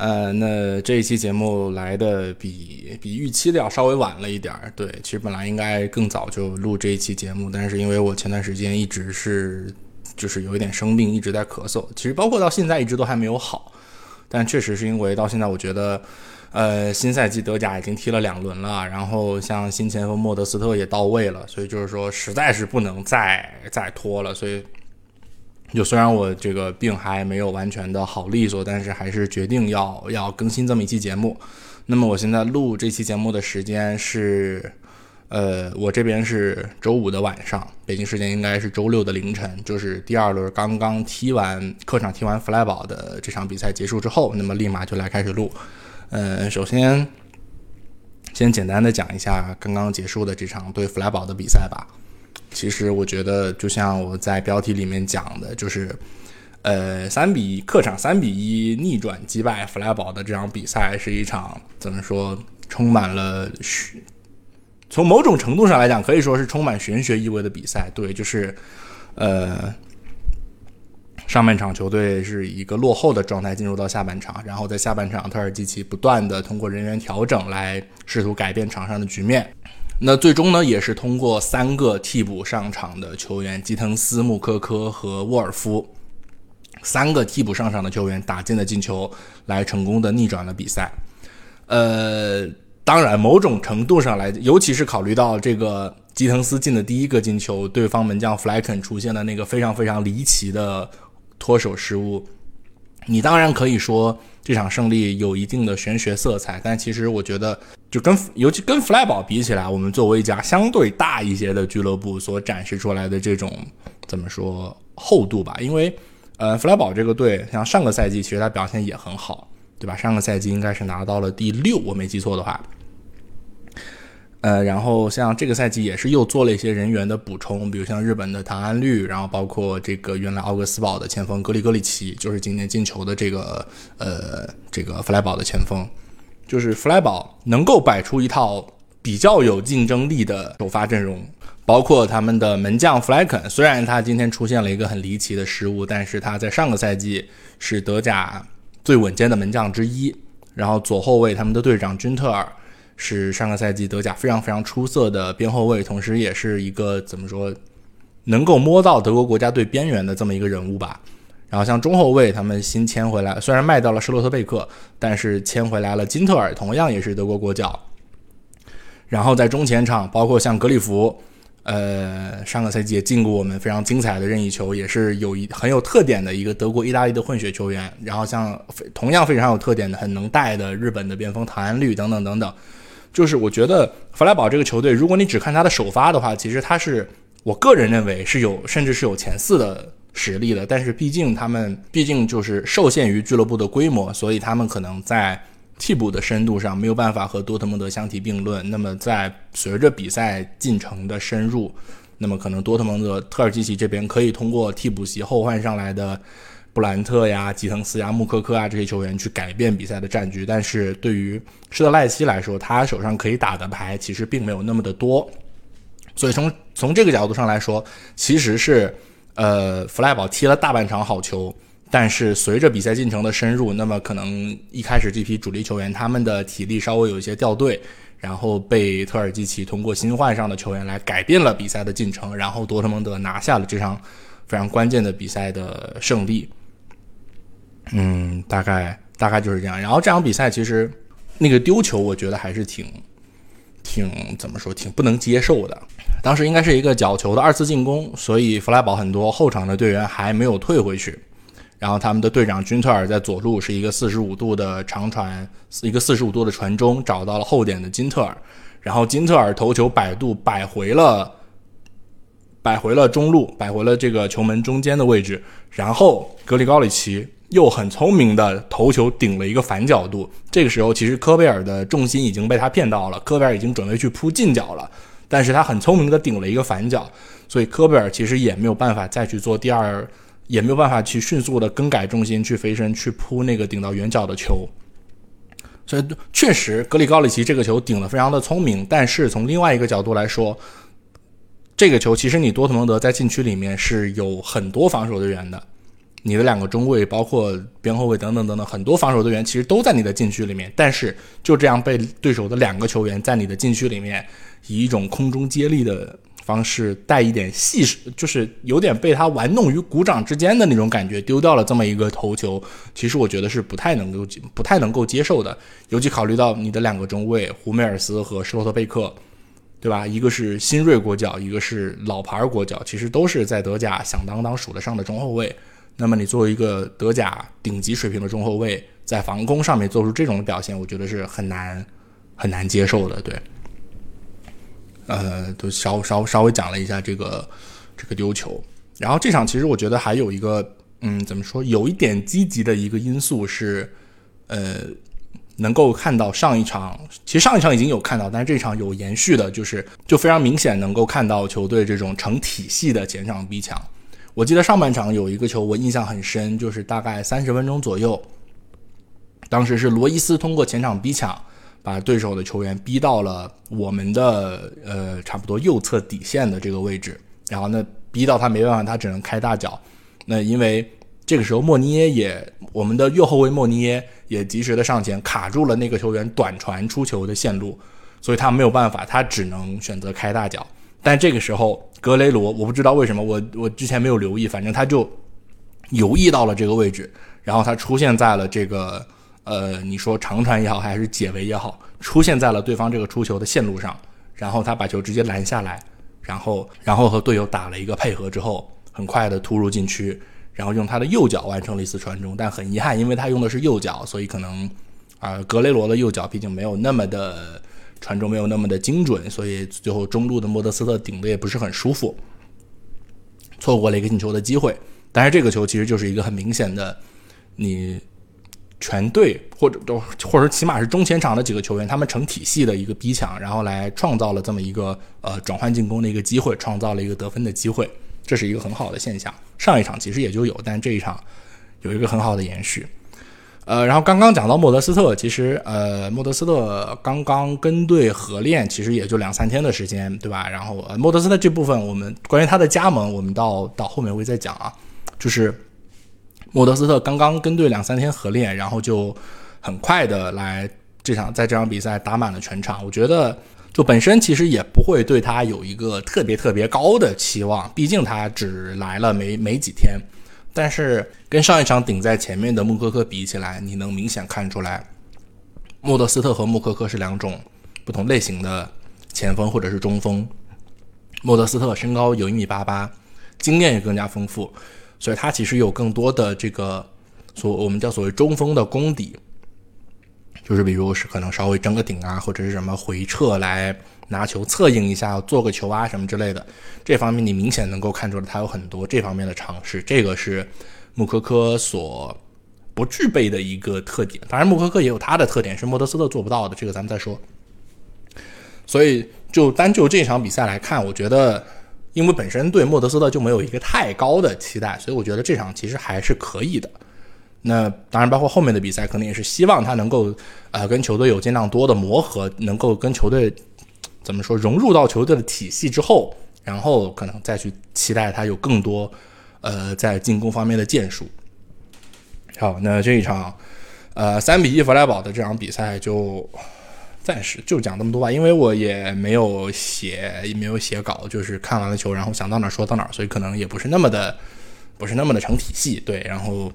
呃，那这一期节目来的比比预期的要稍微晚了一点儿。对，其实本来应该更早就录这一期节目，但是因为我前段时间一直是就是有一点生病，一直在咳嗽，其实包括到现在一直都还没有好。但确实是因为到现在，我觉得，呃，新赛季德甲已经踢了两轮了，然后像新前锋莫德斯特也到位了，所以就是说实在是不能再再拖了，所以。就虽然我这个病还没有完全的好利索，但是还是决定要要更新这么一期节目。那么我现在录这期节目的时间是，呃，我这边是周五的晚上，北京时间应该是周六的凌晨，就是第二轮刚刚踢完客场踢完弗莱堡的这场比赛结束之后，那么立马就来开始录。呃，首先先简单的讲一下刚刚结束的这场对弗莱堡的比赛吧。其实我觉得，就像我在标题里面讲的，就是，呃，三比一客场三比一逆转击败弗莱堡的这场比赛，是一场怎么说，充满了玄，从某种程度上来讲，可以说是充满玄学意味的比赛。对，就是，呃，上半场球队是一个落后的状态进入到下半场，然后在下半场，特尔基奇不断的通过人员调整来试图改变场上的局面。那最终呢，也是通过三个替补上场的球员基滕斯、穆科科和沃尔夫三个替补上场的球员打进的进球，来成功的逆转了比赛。呃，当然，某种程度上来，尤其是考虑到这个基滕斯进的第一个进球，对方门将弗莱肯出现的那个非常非常离奇的脱手失误，你当然可以说。这场胜利有一定的玄学色彩，但其实我觉得，就跟尤其跟弗莱堡比起来，我们作为一家相对大一些的俱乐部所展示出来的这种怎么说厚度吧？因为，呃，弗莱堡这个队像上个赛季其实他表现也很好，对吧？上个赛季应该是拿到了第六，我没记错的话。呃，然后像这个赛季也是又做了一些人员的补充，比如像日本的唐安绿，然后包括这个原来奥格斯堡的前锋格里格里奇，就是今年进球的这个呃这个弗莱堡的前锋，就是弗莱堡能够摆出一套比较有竞争力的首发阵容，包括他们的门将弗莱肯，虽然他今天出现了一个很离奇的失误，但是他在上个赛季是德甲最稳健的门将之一，然后左后卫他们的队长君特尔。是上个赛季德甲非常非常出色的边后卫，同时也是一个怎么说，能够摸到德国国家队边缘的这么一个人物吧。然后像中后卫，他们新签回来，虽然卖掉了施洛特贝克，但是签回来了金特尔，同样也是德国国脚。然后在中前场，包括像格里夫，呃，上个赛季也进过我们非常精彩的任意球，也是有一很有特点的一个德国意大利的混血球员。然后像同样非常有特点的、很能带的日本的边锋唐安绿等等等等。就是我觉得弗莱堡这个球队，如果你只看他的首发的话，其实他是我个人认为是有甚至是有前四的实力的。但是毕竟他们毕竟就是受限于俱乐部的规模，所以他们可能在替补的深度上没有办法和多特蒙德相提并论。那么在随着比赛进程的深入，那么可能多特蒙德特尔基奇这边可以通过替补席后换上来的。布兰特呀、吉滕斯呀、穆科科啊这些球员去改变比赛的战局，但是对于施特赖希来说，他手上可以打的牌其实并没有那么的多，所以从从这个角度上来说，其实是呃弗莱堡踢了大半场好球，但是随着比赛进程的深入，那么可能一开始这批主力球员他们的体力稍微有一些掉队，然后被特尔基奇通过新换上的球员来改变了比赛的进程，然后多特蒙德拿下了这场非常关键的比赛的胜利。嗯，大概大概就是这样。然后这场比赛其实那个丢球，我觉得还是挺挺怎么说，挺不能接受的。当时应该是一个角球的二次进攻，所以弗莱堡很多后场的队员还没有退回去。然后他们的队长君特尔在左路是一个四十五度的长传，一个四十五度的传中，找到了后点的金特尔。然后金特尔头球摆渡摆回了摆回了中路，摆回了这个球门中间的位置。然后格里高里奇。又很聪明的头球顶了一个反角度。这个时候，其实科贝尔的重心已经被他骗到了，科贝尔已经准备去扑近角了，但是他很聪明的顶了一个反角，所以科贝尔其实也没有办法再去做第二，也没有办法去迅速的更改重心去飞身去扑那个顶到远角的球。所以确实，格里高里奇这个球顶得非常的聪明，但是从另外一个角度来说，这个球其实你多特蒙德在禁区里面是有很多防守队员的。你的两个中卫，包括边后卫等等等等，很多防守队员其实都在你的禁区里面，但是就这样被对手的两个球员在你的禁区里面以一种空中接力的方式，带一点戏，就是有点被他玩弄于股掌之间的那种感觉，丢掉了这么一个头球，其实我觉得是不太能够不太能够接受的，尤其考虑到你的两个中卫胡梅尔斯和施洛特贝克，对吧？一个是新锐国脚，一个是老牌国脚，其实都是在德甲响当当数得上的中后卫。那么你作为一个德甲顶级水平的中后卫，在防攻上面做出这种表现，我觉得是很难很难接受的。对，呃，都稍稍稍微讲了一下这个这个丢球，然后这场其实我觉得还有一个，嗯，怎么说，有一点积极的一个因素是，呃，能够看到上一场，其实上一场已经有看到，但是这场有延续的，就是就非常明显能够看到球队这种成体系的前场逼抢。我记得上半场有一个球，我印象很深，就是大概三十分钟左右，当时是罗伊斯通过前场逼抢，把对手的球员逼到了我们的呃差不多右侧底线的这个位置，然后呢逼到他没办法，他只能开大脚。那因为这个时候莫尼耶也，我们的右后卫莫尼耶也及时的上前卡住了那个球员短传出球的线路，所以他没有办法，他只能选择开大脚。但这个时候，格雷罗我不知道为什么，我我之前没有留意，反正他就游移到了这个位置，然后他出现在了这个呃，你说长传也好，还是解围也好，出现在了对方这个出球的线路上，然后他把球直接拦下来，然后然后和队友打了一个配合之后，很快的突入禁区，然后用他的右脚完成了一次传中，但很遗憾，因为他用的是右脚，所以可能啊，格雷罗的右脚毕竟没有那么的。传中没有那么的精准，所以最后中路的莫德斯特顶的也不是很舒服，错过了一个进球的机会。但是这个球其实就是一个很明显的，你全队或者都或者起码是中前场的几个球员，他们成体系的一个逼抢，然后来创造了这么一个呃转换进攻的一个机会，创造了一个得分的机会，这是一个很好的现象。上一场其实也就有，但这一场有一个很好的延续。呃，然后刚刚讲到莫德斯特，其实呃，莫德斯特刚刚跟队合练，其实也就两三天的时间，对吧？然后呃，莫德斯特这部分，我们关于他的加盟，我们到到后面会再讲啊。就是莫德斯特刚刚跟队两三天合练，然后就很快的来这场在这场比赛打满了全场。我觉得就本身其实也不会对他有一个特别特别高的期望，毕竟他只来了没没几天。但是跟上一场顶在前面的穆科科比起来，你能明显看出来，莫德斯特和穆科科是两种不同类型的前锋或者是中锋。莫德斯特身高有一米八八，经验也更加丰富，所以他其实有更多的这个所我们叫所谓中锋的功底，就是比如是可能稍微争个顶啊，或者是什么回撤来。拿球策应一下，做个球啊什么之类的，这方面你明显能够看出来，他有很多这方面的尝试。这个是穆科科所不具备的一个特点。当然，穆科科也有他的特点，是莫德斯特做不到的。这个咱们再说。所以，就单就这场比赛来看，我觉得，因为本身对莫德斯特就没有一个太高的期待，所以我觉得这场其实还是可以的。那当然，包括后面的比赛，可能也是希望他能够呃跟球队有尽量多的磨合，能够跟球队。怎么说？融入到球队的体系之后，然后可能再去期待他有更多，呃，在进攻方面的建树。好，那这一场，呃，三比一弗莱堡的这场比赛就暂时就讲这么多吧，因为我也没有写，也没有写稿，就是看完了球，然后想到哪儿说到哪儿，所以可能也不是那么的，不是那么的成体系。对，然后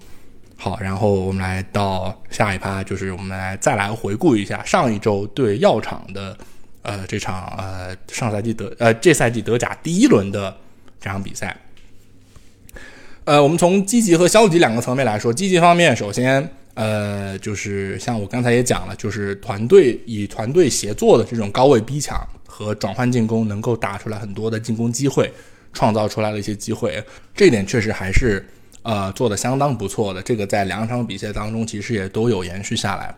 好，然后我们来到下一趴，就是我们来再来回顾一下上一周对药厂的。呃，这场呃上赛季德呃这赛季德甲第一轮的这场比赛，呃，我们从积极和消极两个层面来说，积极方面，首先呃就是像我刚才也讲了，就是团队以团队协作的这种高位逼抢和转换进攻，能够打出来很多的进攻机会，创造出来了一些机会，这一点确实还是呃做的相当不错的，这个在两场比赛当中其实也都有延续下来。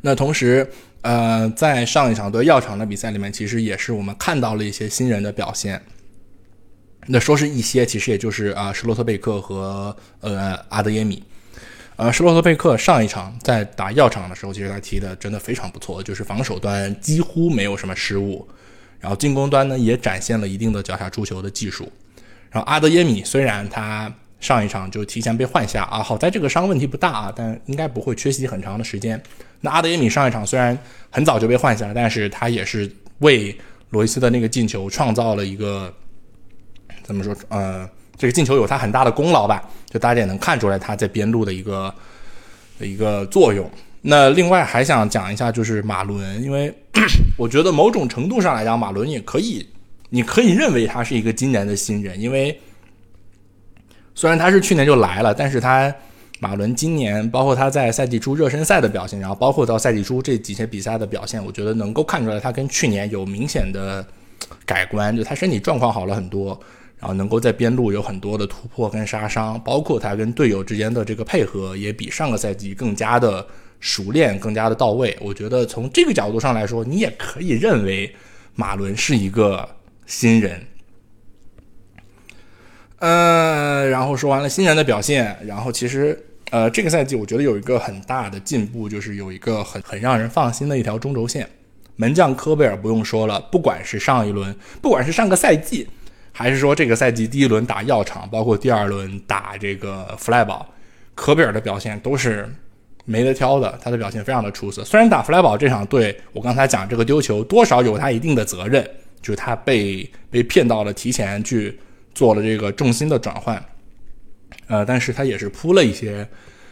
那同时，呃，在上一场对药厂的比赛里面，其实也是我们看到了一些新人的表现。那说是一些，其实也就是啊，施洛特贝克和呃阿德耶米。呃，施洛特贝克上一场在打药厂的时候，其实他踢的真的非常不错，就是防守端几乎没有什么失误，然后进攻端呢也展现了一定的脚下出球的技术。然后阿德耶米虽然他上一场就提前被换下啊，好在这个伤问题不大啊，但应该不会缺席很长的时间。那阿德耶米上一场虽然很早就被换下了，但是他也是为罗伊斯的那个进球创造了一个怎么说？呃，这个进球有他很大的功劳吧？就大家也能看出来他在边路的一个的一个作用。那另外还想讲一下，就是马伦，因为 我觉得某种程度上来讲，马伦也可以，你可以认为他是一个今年的新人，因为虽然他是去年就来了，但是他。马伦今年包括他在赛季初热身赛的表现，然后包括到赛季初这几些比赛的表现，我觉得能够看出来他跟去年有明显的改观，就他身体状况好了很多，然后能够在边路有很多的突破跟杀伤，包括他跟队友之间的这个配合也比上个赛季更加的熟练，更加的到位。我觉得从这个角度上来说，你也可以认为马伦是一个新人。嗯，然后说完了新人的表现，然后其实。呃，这个赛季我觉得有一个很大的进步，就是有一个很很让人放心的一条中轴线。门将科贝尔不用说了，不管是上一轮，不管是上个赛季，还是说这个赛季第一轮打药厂，包括第二轮打这个弗莱堡，科贝尔的表现都是没得挑的，他的表现非常的出色。虽然打弗莱堡这场对我刚才讲这个丢球，多少有他一定的责任，就是他被被骗到了提前去做了这个重心的转换。呃，但是他也是扑了一些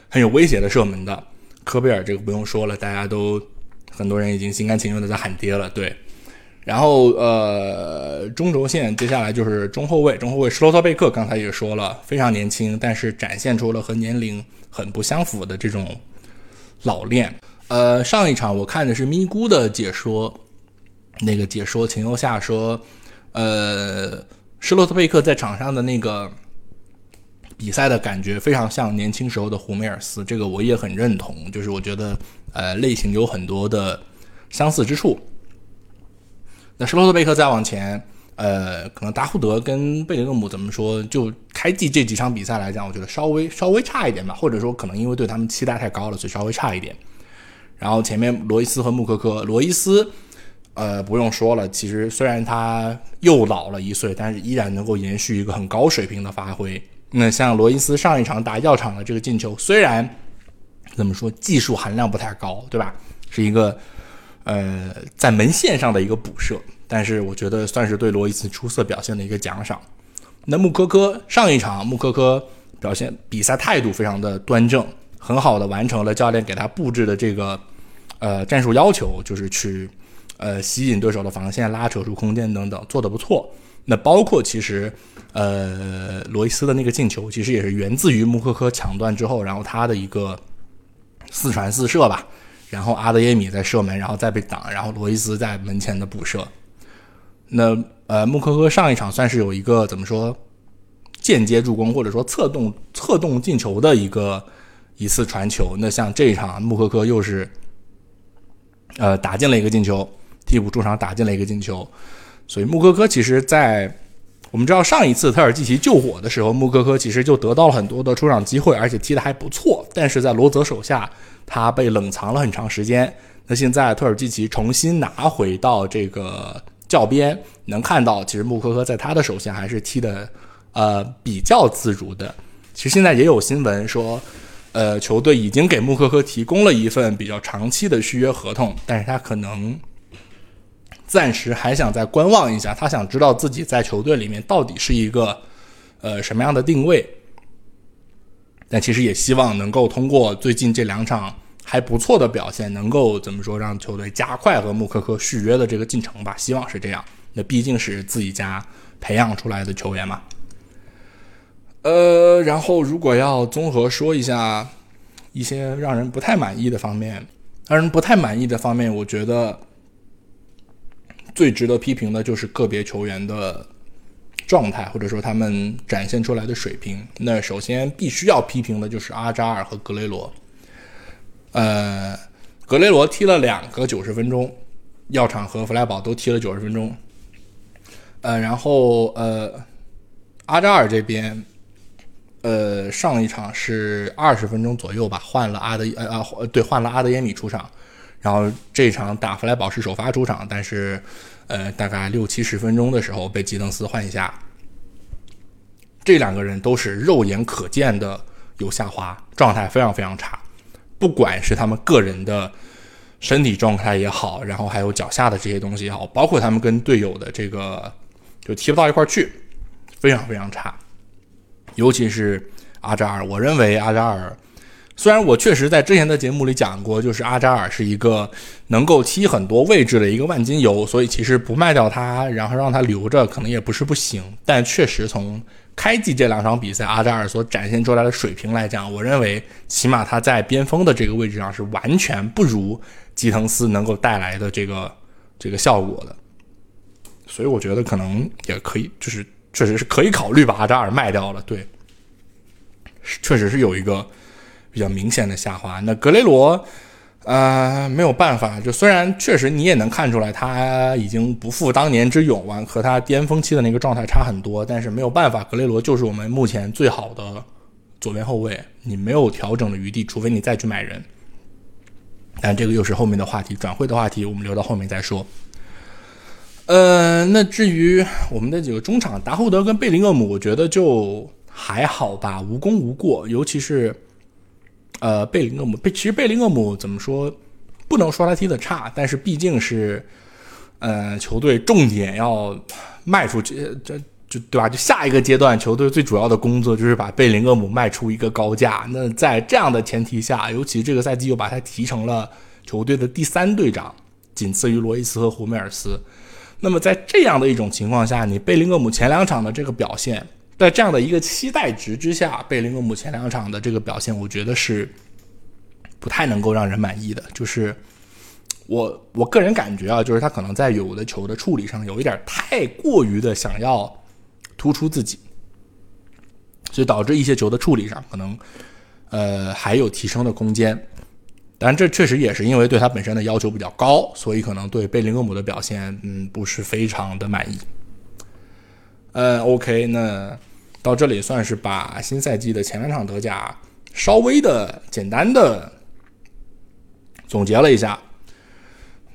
很有威胁的射门的。科贝尔这个不用说了，大家都很多人已经心甘情愿的在喊爹了。对，然后呃，中轴线接下来就是中后卫，中后卫施罗特贝克刚才也说了，非常年轻，但是展现出了和年龄很不相符的这种老练。呃，上一场我看的是咪咕的解说，那个解说秦优夏说，呃，施罗特贝克在场上的那个。比赛的感觉非常像年轻时候的胡梅尔斯，这个我也很认同。就是我觉得，呃，类型有很多的相似之处。那施罗特贝克再往前，呃，可能达胡德跟贝林厄姆怎么说？就开季这几场比赛来讲，我觉得稍微稍微差一点吧，或者说可能因为对他们期待太高了，所以稍微差一点。然后前面罗伊斯和穆科科，罗伊斯，呃，不用说了，其实虽然他又老了一岁，但是依然能够延续一个很高水平的发挥。那像罗伊斯上一场打药厂的这个进球，虽然怎么说技术含量不太高，对吧？是一个呃在门线上的一个补射，但是我觉得算是对罗伊斯出色表现的一个奖赏。那穆科科上一场，穆科科表现比赛态度非常的端正，很好的完成了教练给他布置的这个呃战术要求，就是去呃吸引对手的防线、拉扯出空间等等，做的不错。那包括其实，呃，罗伊斯的那个进球，其实也是源自于穆科科抢断之后，然后他的一个四传四射吧，然后阿德耶米在射门，然后再被挡，然后罗伊斯在门前的补射。那呃，穆科科上一场算是有一个怎么说间接助攻或者说策动策动进球的一个一次传球。那像这一场，穆科科又是呃打进了一个进球，替补出场打进了一个进球。所以穆科科其实，在我们知道上一次特尔季奇救火的时候，穆科科其实就得到了很多的出场机会，而且踢得还不错。但是在罗泽手下，他被冷藏了很长时间。那现在特尔季奇重新拿回到这个教鞭，能看到其实穆科科在他的手下还是踢的呃比较自如的。其实现在也有新闻说，呃，球队已经给穆科科提供了一份比较长期的续约合同，但是他可能。暂时还想再观望一下，他想知道自己在球队里面到底是一个呃什么样的定位。但其实也希望能够通过最近这两场还不错的表现，能够怎么说让球队加快和穆科科续约的这个进程吧。希望是这样。那毕竟是自己家培养出来的球员嘛。呃，然后如果要综合说一下一些让人不太满意的方面，让人不太满意的方面，我觉得。最值得批评的就是个别球员的状态，或者说他们展现出来的水平。那首先必须要批评的就是阿扎尔和格雷罗。呃，格雷罗踢了两个九十分钟，药厂和弗莱堡都踢了九十分钟。呃，然后呃，阿扎尔这边，呃，上一场是二十分钟左右吧，换了阿德呃啊对，换了阿德耶米出场。然后这场打弗莱堡是首发出场，但是。呃，大概六七十分钟的时候被吉登斯换下，这两个人都是肉眼可见的有下滑，状态非常非常差。不管是他们个人的身体状态也好，然后还有脚下的这些东西也好，包括他们跟队友的这个就踢不到一块去，非常非常差。尤其是阿扎尔，我认为阿扎尔。虽然我确实在之前的节目里讲过，就是阿扎尔是一个能够踢很多位置的一个万金油，所以其实不卖掉他，然后让他留着，可能也不是不行。但确实从开季这两场比赛，阿扎尔所展现出来的水平来讲，我认为起码他在边锋的这个位置上是完全不如吉滕斯能够带来的这个这个效果的。所以我觉得可能也可以，就是确实是可以考虑把阿扎尔卖掉了。对，确实是有一个。比较明显的下滑。那格雷罗，呃，没有办法。就虽然确实你也能看出来，他已经不复当年之勇了，和他巅峰期的那个状态差很多。但是没有办法，格雷罗就是我们目前最好的左边后卫，你没有调整的余地，除非你再去买人。但这个又是后面的话题，转会的话题，我们留到后面再说。呃，那至于我们的几个中场，达厚德跟贝林厄姆，我觉得就还好吧，无功无过，尤其是。呃，贝林厄姆，贝其实贝林厄姆怎么说，不能说他踢的差，但是毕竟是，呃，球队重点要卖出去，这就对吧？就下一个阶段，球队最主要的工作就是把贝林厄姆卖出一个高价。那在这样的前提下，尤其这个赛季又把他提成了球队的第三队长，仅次于罗伊斯和胡梅尔斯。那么在这样的一种情况下，你贝林厄姆前两场的这个表现。在这样的一个期待值之下，贝林厄姆前两场的这个表现，我觉得是不太能够让人满意的。就是我我个人感觉啊，就是他可能在有的球的处理上有一点太过于的想要突出自己，所以导致一些球的处理上可能呃还有提升的空间。但这确实也是因为对他本身的要求比较高，所以可能对贝林厄姆的表现嗯不是非常的满意。嗯，OK，那。到这里算是把新赛季的前两场德甲稍微的简单的总结了一下。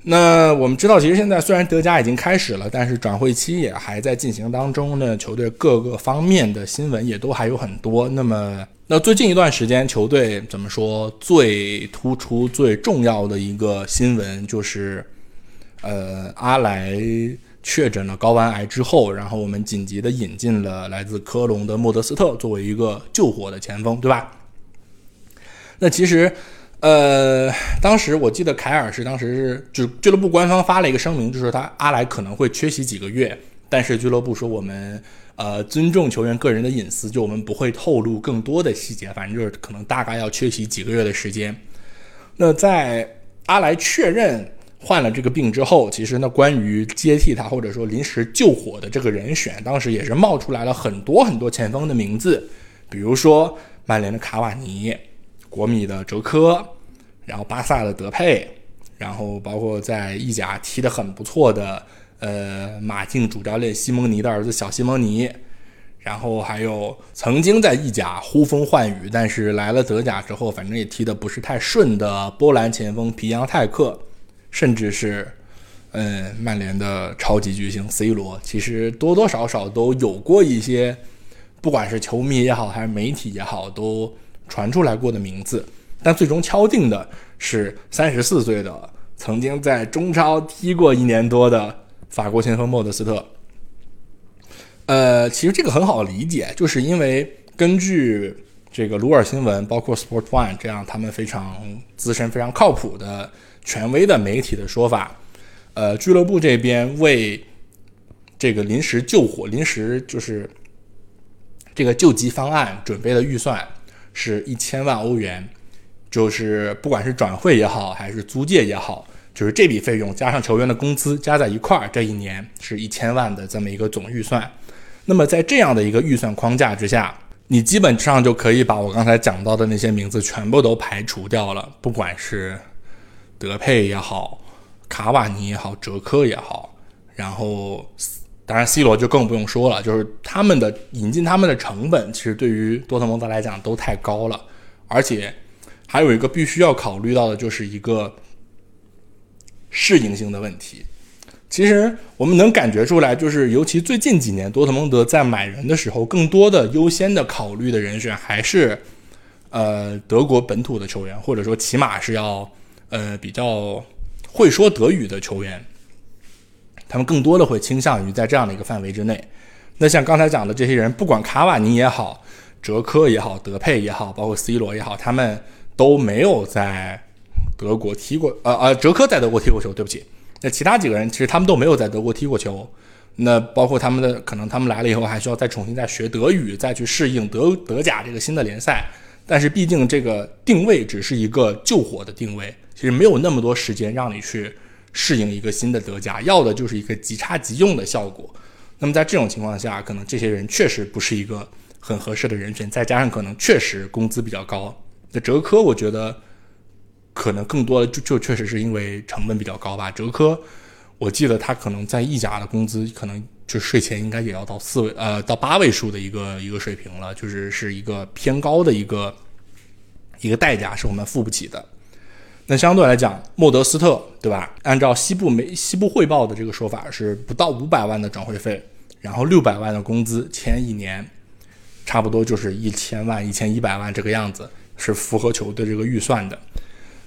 那我们知道，其实现在虽然德甲已经开始了，但是转会期也还在进行当中呢。球队各个方面的新闻也都还有很多。那么，那最近一段时间，球队怎么说最突出、最重要的一个新闻就是，呃，阿莱。确诊了睾丸癌之后，然后我们紧急的引进了来自科隆的莫德斯特作为一个救火的前锋，对吧？那其实，呃，当时我记得凯尔是当时是就俱乐部官方发了一个声明，就是他阿莱可能会缺席几个月，但是俱乐部说我们呃尊重球员个人的隐私，就我们不会透露更多的细节，反正就是可能大概要缺席几个月的时间。那在阿莱确认。患了这个病之后，其实呢，关于接替他或者说临时救火的这个人选，当时也是冒出来了很多很多前锋的名字，比如说曼联的卡瓦尼、国米的哲科，然后巴萨的德佩，然后包括在意甲踢得很不错的呃马竞主教练西蒙尼的儿子小西蒙尼，然后还有曾经在意甲呼风唤雨，但是来了德甲之后，反正也踢得不是太顺的波兰前锋皮扬泰克。甚至是，嗯，曼联的超级巨星 C 罗，其实多多少少都有过一些，不管是球迷也好，还是媒体也好，都传出来过的名字。但最终敲定的是三十四岁的，曾经在中超踢过一年多的法国前锋莫德斯特。呃，其实这个很好理解，就是因为根据这个鲁尔新闻，包括 Sport One 这样他们非常资深、非常靠谱的。权威的媒体的说法，呃，俱乐部这边为这个临时救火、临时就是这个救急方案准备的预算是一千万欧元，就是不管是转会也好，还是租借也好，就是这笔费用加上球员的工资加在一块儿，这一年是一千万的这么一个总预算。那么在这样的一个预算框架之下，你基本上就可以把我刚才讲到的那些名字全部都排除掉了，不管是德佩也好，卡瓦尼也好，哲科也好，然后当然 C 罗就更不用说了，就是他们的引进他们的成本，其实对于多特蒙德来讲都太高了，而且还有一个必须要考虑到的就是一个适应性的问题。其实我们能感觉出来，就是尤其最近几年，多特蒙德在买人的时候，更多的优先的考虑的人选还是，呃，德国本土的球员，或者说起码是要，呃，比较会说德语的球员。他们更多的会倾向于在这样的一个范围之内。那像刚才讲的这些人，不管卡瓦尼也好，哲科也好，德佩也好，包括 C 罗也好，他们都没有在德国踢过，呃呃，哲科在德国踢过球，对不起。那其他几个人其实他们都没有在德国踢过球，那包括他们的可能他们来了以后还需要再重新再学德语，再去适应德德甲这个新的联赛。但是毕竟这个定位只是一个救火的定位，其实没有那么多时间让你去适应一个新的德甲，要的就是一个即插即用的效果。那么在这种情况下，可能这些人确实不是一个很合适的人选，再加上可能确实工资比较高。那哲科我觉得。可能更多的就就确实是因为成本比较高吧。哲科，我记得他可能在意甲的工资，可能就税前应该也要到四位呃到八位数的一个一个水平了，就是是一个偏高的一个一个代价，是我们付不起的。那相对来讲，莫德斯特对吧？按照西部媒西部汇报的这个说法，是不到五百万的转会费，然后六百万的工资，签一年，差不多就是一千万一千一百万这个样子，是符合球队这个预算的。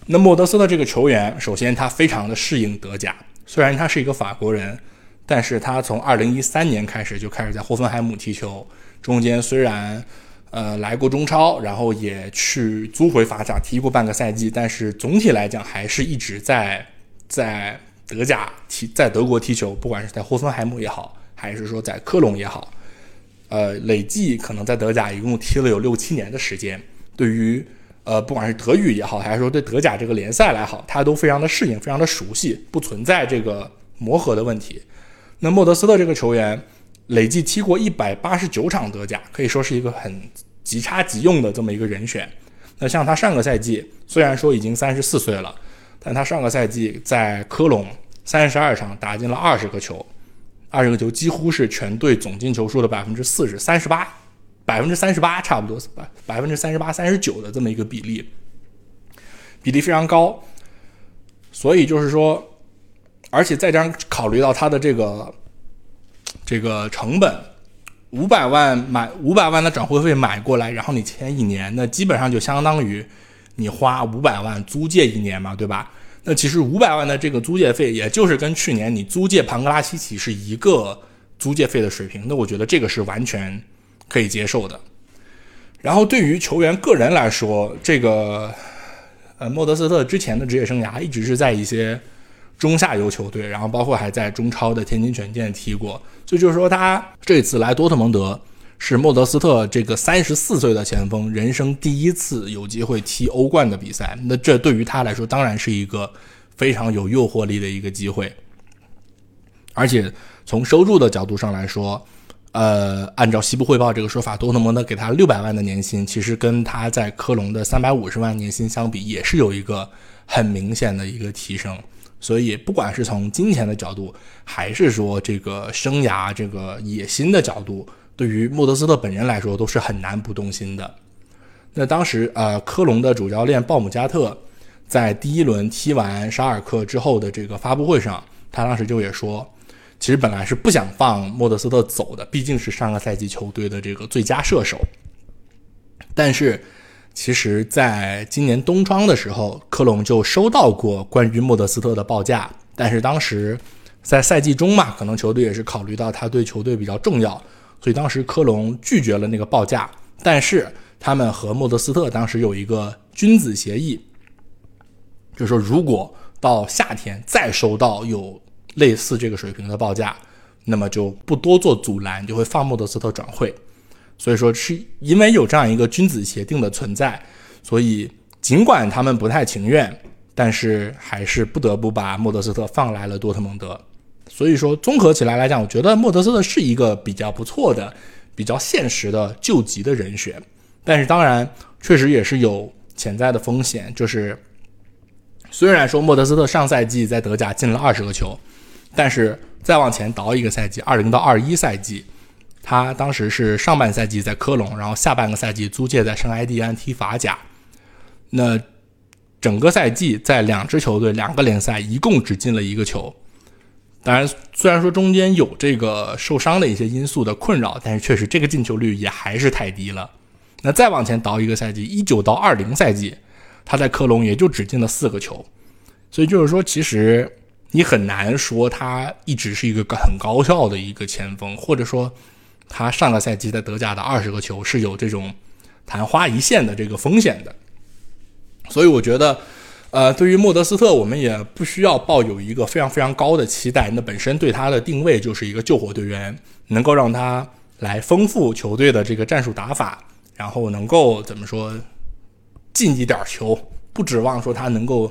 那莫德斯特这个球员，首先他非常的适应德甲，虽然他是一个法国人，但是他从二零一三年开始就开始在霍芬海姆踢球，中间虽然呃来过中超，然后也去租回法甲踢过半个赛季，但是总体来讲还是一直在在德甲踢，在德国踢球，不管是在霍芬海姆也好，还是说在科隆也好，呃，累计可能在德甲一共踢了有六七年的时间，对于。呃，不管是德语也好，还是说对德甲这个联赛来好，他都非常的适应，非常的熟悉，不存在这个磨合的问题。那莫德斯特这个球员累计踢过一百八十九场德甲，可以说是一个很即插即用的这么一个人选。那像他上个赛季虽然说已经三十四岁了，但他上个赛季在科隆三十二场打进了二十个球，二十个球几乎是全队总进球数的百分之四十三十八。百分之三十八，差不多百百分之三十八、三十九的这么一个比例，比例非常高。所以就是说，而且再加上考虑到他的这个这个成本，五百万买五百万的转会费买过来，然后你签一年，那基本上就相当于你花五百万租借一年嘛，对吧？那其实五百万的这个租借费，也就是跟去年你租借庞格拉西奇是一个租借费的水平。那我觉得这个是完全。可以接受的。然后对于球员个人来说，这个呃莫德斯特之前的职业生涯一直是在一些中下游球队，然后包括还在中超的天津权健踢过。所以就是说，他这次来多特蒙德是莫德斯特这个三十四岁的前锋人生第一次有机会踢欧冠的比赛。那这对于他来说当然是一个非常有诱惑力的一个机会。而且从收入的角度上来说，呃，按照西部汇报这个说法，多特蒙德给他六百万的年薪，其实跟他在科隆的三百五十万年薪相比，也是有一个很明显的一个提升。所以，不管是从金钱的角度，还是说这个生涯这个野心的角度，对于莫德斯特本人来说，都是很难不动心的。那当时，呃，科隆的主教练鲍姆加特在第一轮踢完沙尔克之后的这个发布会上，他当时就也说。其实本来是不想放莫德斯特走的，毕竟是上个赛季球队的这个最佳射手。但是，其实，在今年冬窗的时候，科隆就收到过关于莫德斯特的报价。但是当时在赛季中嘛，可能球队也是考虑到他对球队比较重要，所以当时科隆拒绝了那个报价。但是他们和莫德斯特当时有一个君子协议，就是说如果到夏天再收到有。类似这个水平的报价，那么就不多做阻拦，就会放莫德斯特转会。所以说，是因为有这样一个君子协定的存在，所以尽管他们不太情愿，但是还是不得不把莫德斯特放来了多特蒙德。所以说综合起来来讲，我觉得莫德斯特是一个比较不错的、比较现实的救急的人选。但是当然，确实也是有潜在的风险，就是虽然说莫德斯特上赛季在德甲进了二十个球，但是再往前倒一个赛季，二零到二一赛季，他当时是上半赛季在科隆，然后下半个赛季租借在圣埃蒂安踢法甲，那整个赛季在两支球队两个联赛一共只进了一个球。当然，虽然说中间有这个受伤的一些因素的困扰，但是确实这个进球率也还是太低了。那再往前倒一个赛季，一九到二零赛季，他在科隆也就只进了四个球，所以就是说，其实你很难说他一直是一个很高效的一个前锋，或者说他上个赛季在德甲的二十个球是有这种昙花一现的这个风险的。所以我觉得，呃，对于莫德斯特，我们也不需要抱有一个非常非常高的期待。那本身对他的定位就是一个救火队员，能够让他来丰富球队的这个战术打法。然后能够怎么说进一点球，不指望说他能够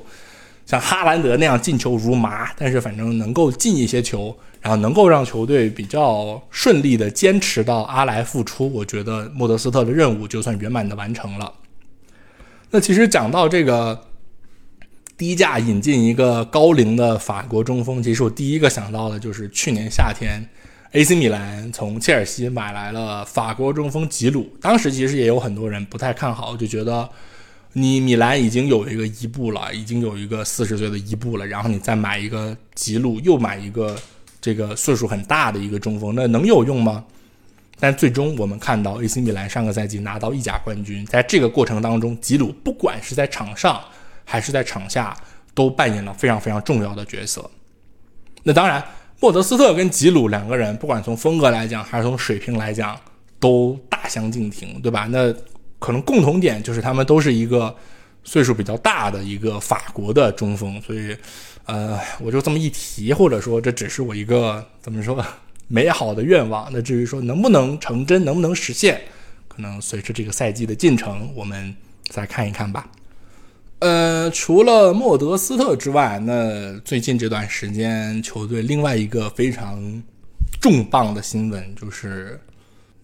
像哈兰德那样进球如麻，但是反正能够进一些球，然后能够让球队比较顺利的坚持到阿莱复出，我觉得莫德斯特的任务就算圆满的完成了。那其实讲到这个低价引进一个高龄的法国中锋，其实我第一个想到的就是去年夏天。AC 米兰从切尔西买来了法国中锋吉鲁，当时其实也有很多人不太看好，就觉得你米兰已经有一个伊布了，已经有一个四十岁的伊布了，然后你再买一个吉鲁，又买一个这个岁数很大的一个中锋，那能有用吗？但最终我们看到 AC 米兰上个赛季拿到意甲冠军，在这个过程当中，吉鲁不管是在场上还是在场下，都扮演了非常非常重要的角色。那当然。莫德斯特跟吉鲁两个人，不管从风格来讲，还是从水平来讲，都大相径庭，对吧？那可能共同点就是他们都是一个岁数比较大的一个法国的中锋，所以，呃，我就这么一提，或者说这只是我一个怎么说美好的愿望。那至于说能不能成真，能不能实现，可能随着这个赛季的进程，我们再看一看吧。呃，除了莫德斯特之外，那最近这段时间球队另外一个非常重磅的新闻就是，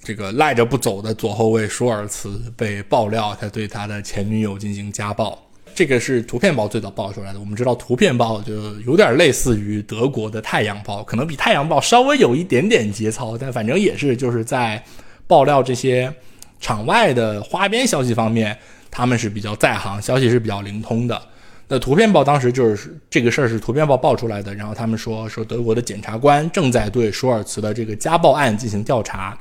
这个赖着不走的左后卫舒尔茨被爆料他对他的前女友进行家暴。这个是图片报最早爆出来的。我们知道图片报就有点类似于德国的太阳报，可能比太阳报稍微有一点点节操，但反正也是就是在爆料这些场外的花边消息方面。他们是比较在行，消息是比较灵通的。那图片报当时就是这个事儿是图片报爆出来的，然后他们说说德国的检察官正在对舒尔茨的这个家暴案进行调查。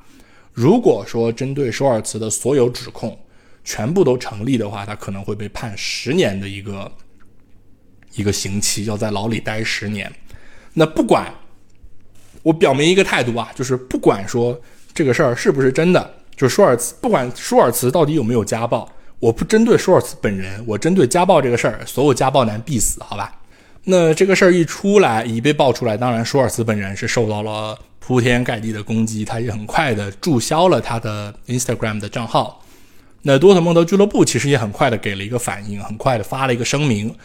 如果说针对舒尔茨的所有指控全部都成立的话，他可能会被判十年的一个一个刑期，要在牢里待十年。那不管我表明一个态度啊，就是不管说这个事儿是不是真的，就舒尔茨不管舒尔茨到底有没有家暴。我不针对舒尔茨本人，我针对家暴这个事儿，所有家暴男必死，好吧？那这个事儿一出来，一被爆出来，当然舒尔茨本人是受到了铺天盖地的攻击，他也很快的注销了他的 Instagram 的账号。那多特蒙德俱乐部其实也很快的给了一个反应，很快的发了一个声明，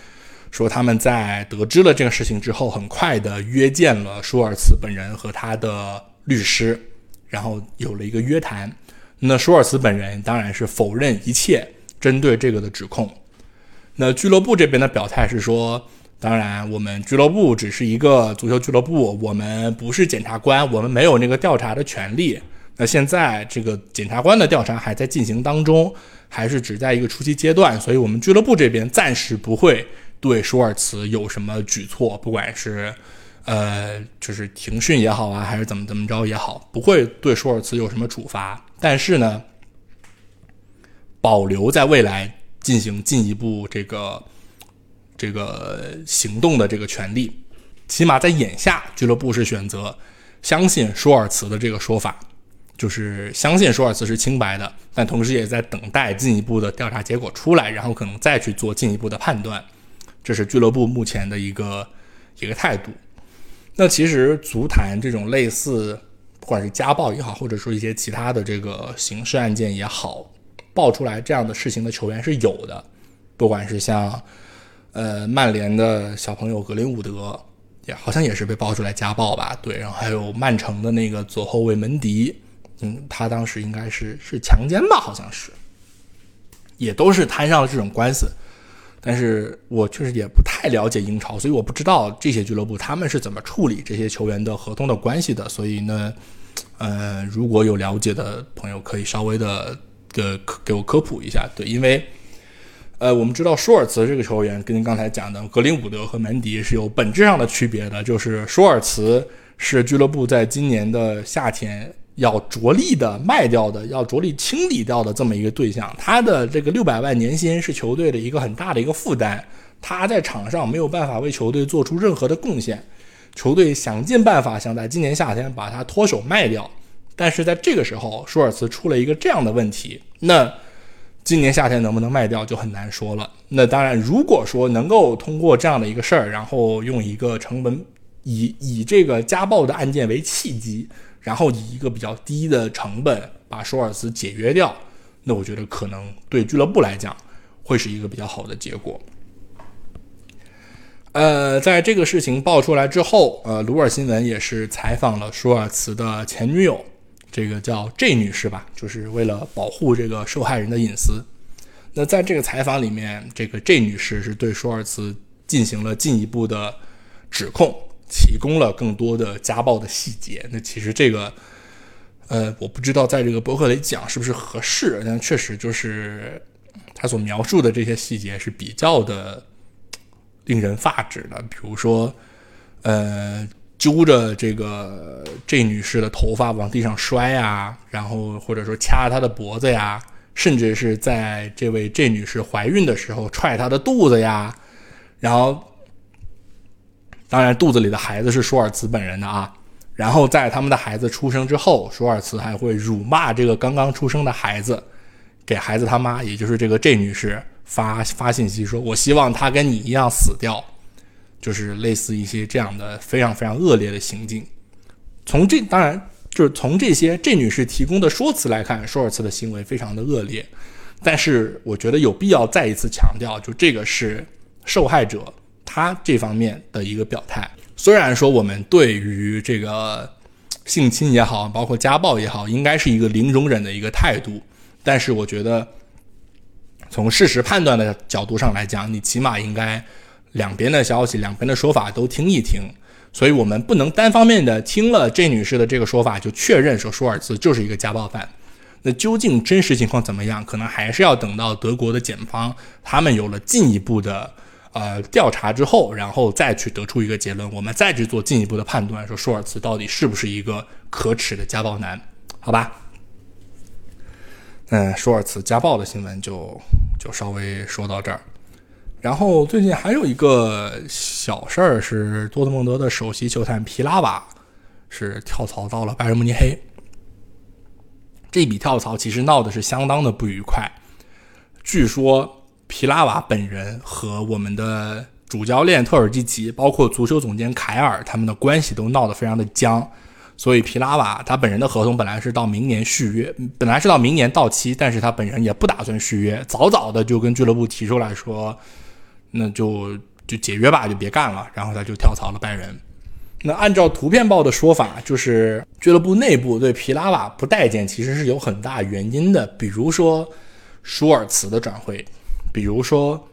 说他们在得知了这个事情之后，很快的约见了舒尔茨本人和他的律师，然后有了一个约谈。那舒尔茨本人当然是否认一切。针对这个的指控，那俱乐部这边的表态是说，当然我们俱乐部只是一个足球俱乐部，我们不是检察官，我们没有那个调查的权利。那现在这个检察官的调查还在进行当中，还是只在一个初期阶段，所以我们俱乐部这边暂时不会对舒尔茨有什么举措，不管是呃就是停训也好啊，还是怎么怎么着也好，不会对舒尔茨有什么处罚。但是呢。保留在未来进行进一步这个这个行动的这个权利，起码在眼下，俱乐部是选择相信舒尔茨的这个说法，就是相信舒尔茨是清白的，但同时也在等待进一步的调查结果出来，然后可能再去做进一步的判断。这是俱乐部目前的一个一个态度。那其实足坛这种类似，不管是家暴也好，或者说一些其他的这个刑事案件也好。爆出来这样的事情的球员是有的，不管是像，呃，曼联的小朋友格林伍德，也好像也是被爆出来家暴吧？对，然后还有曼城的那个左后卫门迪，嗯，他当时应该是是强奸吧？好像是，也都是摊上了这种官司。但是我确实也不太了解英超，所以我不知道这些俱乐部他们是怎么处理这些球员的合同的关系的。所以呢，呃，如果有了解的朋友，可以稍微的给给我科普一下。对，因为。呃，我们知道舒尔茨这个球员跟您刚才讲的格林伍德和门迪是有本质上的区别的，就是舒尔茨是俱乐部在今年的夏天要着力的卖掉的，要着力清理掉的这么一个对象。他的这个六百万年薪是球队的一个很大的一个负担，他在场上没有办法为球队做出任何的贡献，球队想尽办法想在今年夏天把他脱手卖掉，但是在这个时候，舒尔茨出了一个这样的问题，那。今年夏天能不能卖掉就很难说了。那当然，如果说能够通过这样的一个事儿，然后用一个成本以以这个家暴的案件为契机，然后以一个比较低的成本把舒尔茨解约掉，那我觉得可能对俱乐部来讲会是一个比较好的结果。呃，在这个事情爆出来之后，呃，鲁尔新闻也是采访了舒尔茨的前女友。这个叫 J 女士吧，就是为了保护这个受害人的隐私。那在这个采访里面，这个 J 女士是对舒尔茨进行了进一步的指控，提供了更多的家暴的细节。那其实这个，呃，我不知道在这个博客里讲是不是合适，但确实就是他所描述的这些细节是比较的令人发指的。比如说，呃。揪着这个 J 女士的头发往地上摔呀，然后或者说掐她的脖子呀，甚至是在这位 J 女士怀孕的时候踹她的肚子呀，然后，当然肚子里的孩子是舒尔茨本人的啊。然后在他们的孩子出生之后，舒尔茨还会辱骂这个刚刚出生的孩子，给孩子他妈，也就是这个 J 女士发发信息说：“我希望他跟你一样死掉。”就是类似一些这样的非常非常恶劣的行径。从这当然就是从这些这女士提供的说辞来看，舒尔茨的行为非常的恶劣。但是我觉得有必要再一次强调，就这个是受害者他这方面的一个表态。虽然说我们对于这个性侵也好，包括家暴也好，应该是一个零容忍的一个态度，但是我觉得从事实判断的角度上来讲，你起码应该。两边的消息，两边的说法都听一听，所以我们不能单方面的听了这女士的这个说法就确认说舒尔茨就是一个家暴犯。那究竟真实情况怎么样？可能还是要等到德国的检方他们有了进一步的呃调查之后，然后再去得出一个结论，我们再去做进一步的判断，说舒尔茨到底是不是一个可耻的家暴男？好吧？嗯，舒尔茨家暴的新闻就就稍微说到这儿。然后最近还有一个小事儿是，多特蒙德的首席球探皮拉瓦是跳槽到了拜仁慕尼黑。这笔跳槽其实闹的是相当的不愉快。据说皮拉瓦本人和我们的主教练特尔基奇，包括足球总监凯尔，他们的关系都闹得非常的僵。所以皮拉瓦他本人的合同本来是到明年续约，本来是到明年到期，但是他本人也不打算续约，早早的就跟俱乐部提出来说。那就就解约吧，就别干了。然后他就跳槽了拜仁。那按照图片报的说法，就是俱乐部内部对皮拉瓦不待见，其实是有很大原因的。比如说舒尔茨的转会，比如说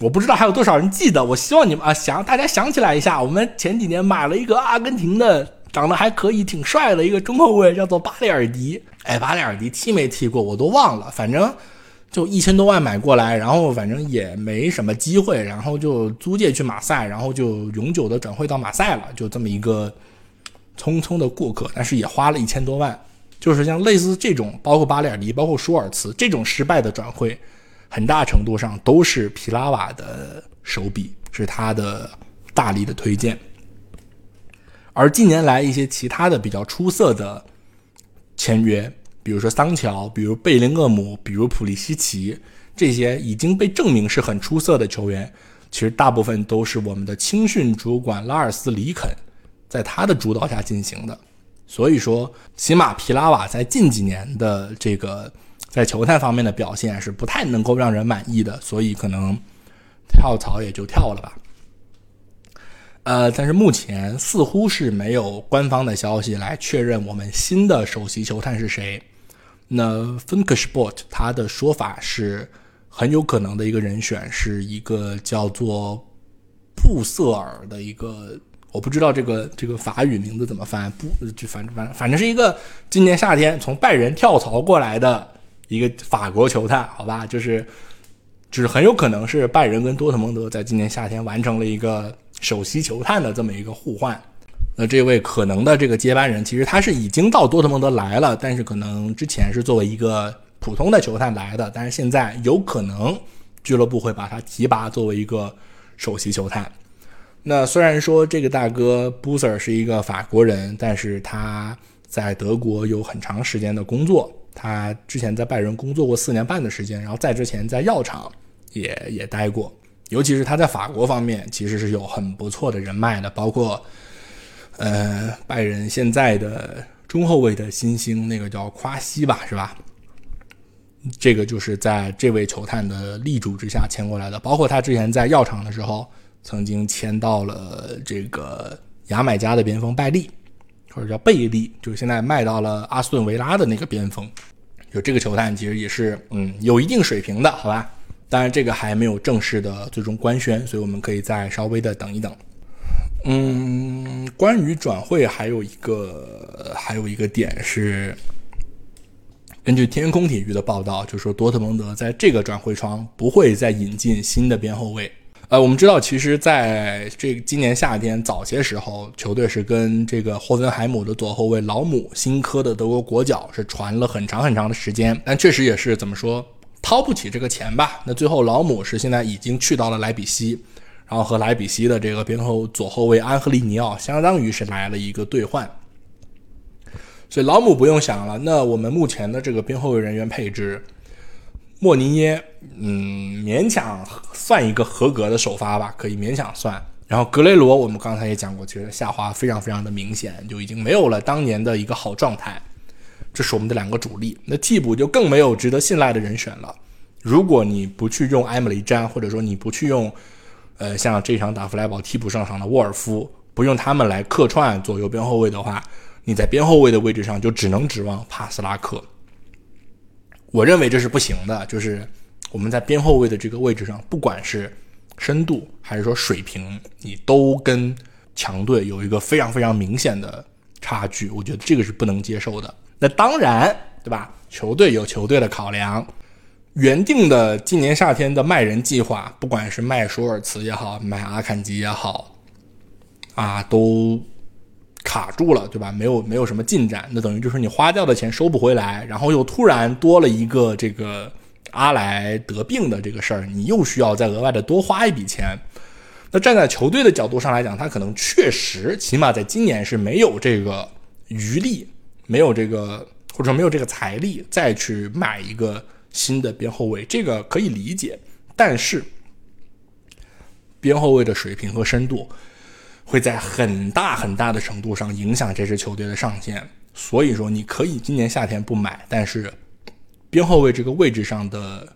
我不知道还有多少人记得。我希望你们啊想大家想起来一下，我们前几年买了一个阿根廷的，长得还可以，挺帅的一个中后卫，叫做巴里尔迪。哎，巴里尔迪踢没踢过我都忘了，反正。就一千多万买过来，然后反正也没什么机会，然后就租借去马赛，然后就永久的转会到马赛了，就这么一个匆匆的过客，但是也花了一千多万。就是像类似这种，包括巴里尔迪，包括舒尔茨这种失败的转会，很大程度上都是皮拉瓦的手笔，是他的大力的推荐。而近年来一些其他的比较出色的签约。比如说桑乔，比如贝林厄姆，比如普利西奇，这些已经被证明是很出色的球员，其实大部分都是我们的青训主管拉尔斯·里肯在他的主导下进行的。所以说，起码皮拉瓦在近几年的这个在球探方面的表现是不太能够让人满意的，所以可能跳槽也就跳了吧。呃，但是目前似乎是没有官方的消息来确认我们新的首席球探是谁。那 f u n k Sport 他的说法是很有可能的一个人选是一个叫做布瑟尔的一个，我不知道这个这个法语名字怎么翻，布就反正反正反正是一个今年夏天从拜仁跳槽过来的一个法国球探，好吧，就是就是很有可能是拜仁跟多特蒙德在今年夏天完成了一个首席球探的这么一个互换。那这位可能的这个接班人，其实他是已经到多特蒙德来了，但是可能之前是作为一个普通的球探来的，但是现在有可能俱乐部会把他提拔作为一个首席球探。那虽然说这个大哥 Boozer 是一个法国人，但是他在德国有很长时间的工作，他之前在拜仁工作过四年半的时间，然后在之前在药厂也也待过，尤其是他在法国方面其实是有很不错的人脉的，包括。呃，拜仁现在的中后卫的新星，那个叫夸西吧，是吧？这个就是在这位球探的力主之下签过来的。包括他之前在药厂的时候，曾经签到了这个牙买加的边锋拜利，或者叫贝利，就是现在卖到了阿斯顿维拉的那个边锋。就这个球探其实也是，嗯，有一定水平的，好吧？当然，这个还没有正式的最终官宣，所以我们可以再稍微的等一等。嗯，关于转会还有一个还有一个点是，根据天空体育的报道，就说多特蒙德在这个转会窗不会再引进新的边后卫。呃，我们知道，其实在这今年夏天早些时候，球队是跟这个霍芬海姆的左后卫老姆新科的德国国脚是传了很长很长的时间，但确实也是怎么说掏不起这个钱吧？那最后老姆是现在已经去到了莱比锡。然后和莱比锡的这个边后左后卫安赫利尼奥相当于是来了一个兑换，所以老姆不用想了。那我们目前的这个边后卫人员配置，莫尼耶，嗯，勉强算一个合格的首发吧，可以勉强算。然后格雷罗，我们刚才也讲过，其实下滑非常非常的明显，就已经没有了当年的一个好状态。这是我们的两个主力，那替补就更没有值得信赖的人选了。如果你不去用埃姆雷詹，或者说你不去用。呃，像这场打弗莱堡替补上场的沃尔夫，不用他们来客串左右边后卫的话，你在边后卫的位置上就只能指望帕斯拉克。我认为这是不行的，就是我们在边后卫的这个位置上，不管是深度还是说水平，你都跟强队有一个非常非常明显的差距，我觉得这个是不能接受的。那当然，对吧？球队有球队的考量。原定的今年夏天的卖人计划，不管是卖舒尔茨也好，卖阿坎吉也好，啊，都卡住了，对吧？没有没有什么进展，那等于就是你花掉的钱收不回来，然后又突然多了一个这个阿莱得病的这个事儿，你又需要再额外的多花一笔钱。那站在球队的角度上来讲，他可能确实起码在今年是没有这个余力，没有这个或者说没有这个财力再去买一个。新的边后卫，这个可以理解，但是边后卫的水平和深度会在很大很大的程度上影响这支球队的上限。所以说，你可以今年夏天不买，但是边后卫这个位置上的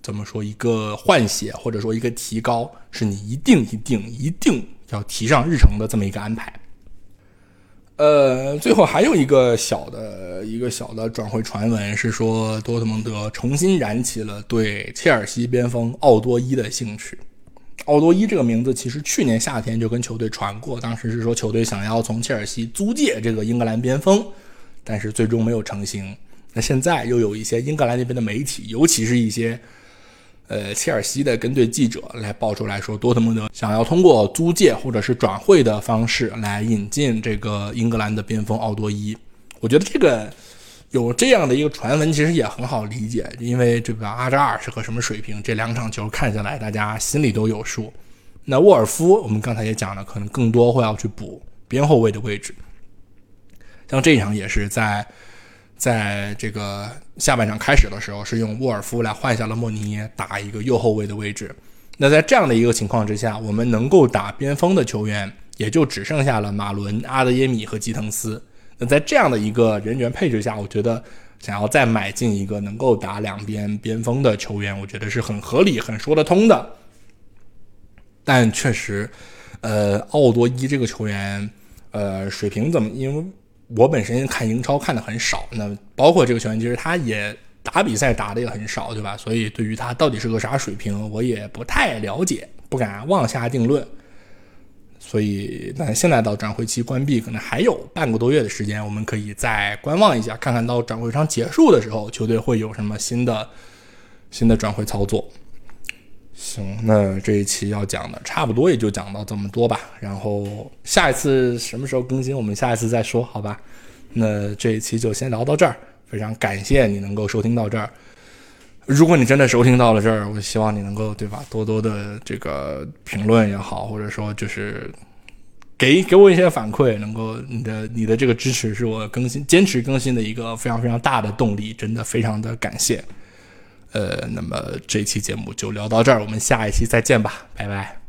怎么说一个换血或者说一个提高，是你一定一定一定要提上日程的这么一个安排。呃，最后还有一个小的一个小的转会传闻是说，多特蒙德重新燃起了对切尔西边锋奥多伊的兴趣。奥多伊这个名字其实去年夏天就跟球队传过，当时是说球队想要从切尔西租借这个英格兰边锋，但是最终没有成型。那现在又有一些英格兰那边的媒体，尤其是一些。呃，切尔西的跟队记者来爆出来说，多特蒙德想要通过租借或者是转会的方式来引进这个英格兰的边锋奥多伊。我觉得这个有这样的一个传闻，其实也很好理解，因为这个阿扎尔是个什么水平，这两场球看下来，大家心里都有数。那沃尔夫，我们刚才也讲了，可能更多会要去补边后卫的位置，像这一场也是在。在这个下半场开始的时候，是用沃尔夫来换下了莫尼耶，打一个右后卫的位置。那在这样的一个情况之下，我们能够打边锋的球员也就只剩下了马伦、阿德耶米和基滕斯。那在这样的一个人员配置下，我觉得想要再买进一个能够打两边边锋的球员，我觉得是很合理、很说得通的。但确实。呃，奥多伊这个球员，呃，水平怎么？因为我本身看英超看的很少，那包括这个球员，其实他也打比赛打的也很少，对吧？所以对于他到底是个啥水平，我也不太了解，不敢妄下定论。所以，但现在到转会期关闭，可能还有半个多月的时间，我们可以再观望一下，看看到转会窗结束的时候，球队会有什么新的新的转会操作。行，那这一期要讲的差不多也就讲到这么多吧。然后下一次什么时候更新，我们下一次再说，好吧？那这一期就先聊到这儿。非常感谢你能够收听到这儿。如果你真的收听到了这儿，我希望你能够对吧，多多的这个评论也好，或者说就是给给我一些反馈，能够你的你的这个支持是我更新坚持更新的一个非常非常大的动力，真的非常的感谢。呃，那么这期节目就聊到这儿，我们下一期再见吧，拜拜。